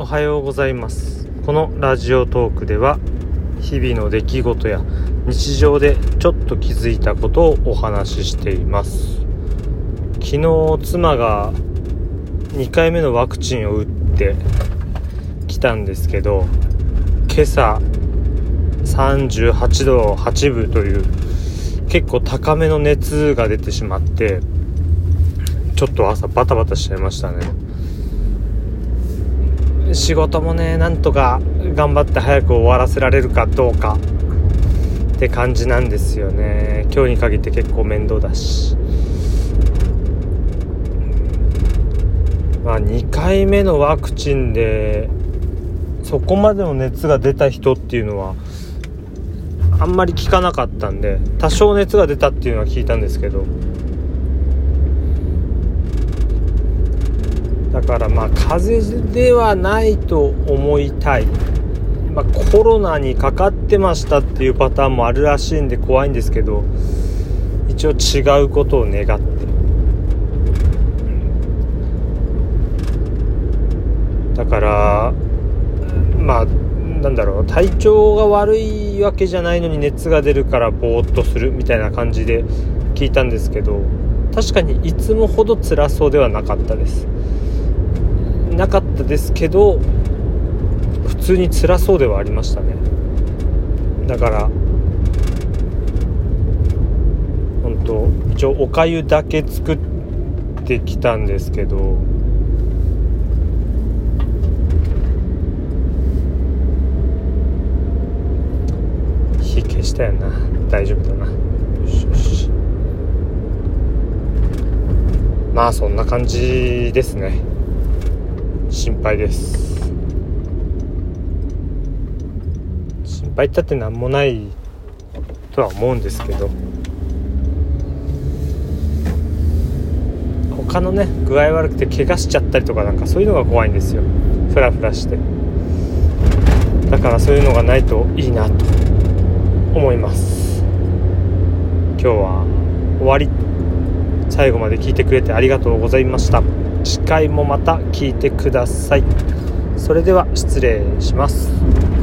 おはようございます。このラジオトークでは日々の出来事や日常でちょっと気づいたことをお話ししています。昨日妻が2回目のワクチンを打ってきたんですけど今朝38度8分という結構高めの熱が出てしまってちょっと朝バタバタしちゃいましたね。仕事もねなんとか頑張って早く終わらせられるかどうかって感じなんですよね。今日に限って結構面倒だし。まあ2回目のワクチンでそこまでの熱が出た人っていうのはあんまり聞かなかったんで多少熱が出たっていうのは聞いたんですけどからまあ風邪ではないと思いたい、まあ、コロナにかかってましたっていうパターンもあるらしいんで怖いんですけど一応違うことを願って。だからまあなんだろう体調が悪いわけじゃないのに熱が出るからぼーっとするみたいな感じで聞いたんですけど確かにいつもほど辛そうではなかったです。なかったですけど普通に辛そうではありましたね。だから本当一応おかゆだけ作ってきたんですけど火消したよな。大丈夫だな。よしよし。まあそんな感じですね。心配です。心配ったって何もないとは思うんですけど。他のね具合悪くて怪我しちゃったりとかなんかそういうのが怖いんですよ。フラフラして。だからそういうのがないといいなと思います。今日は終わり。最後まで聞いてくれてありがとうございました。次回もまた聞いてください。それでは失礼します。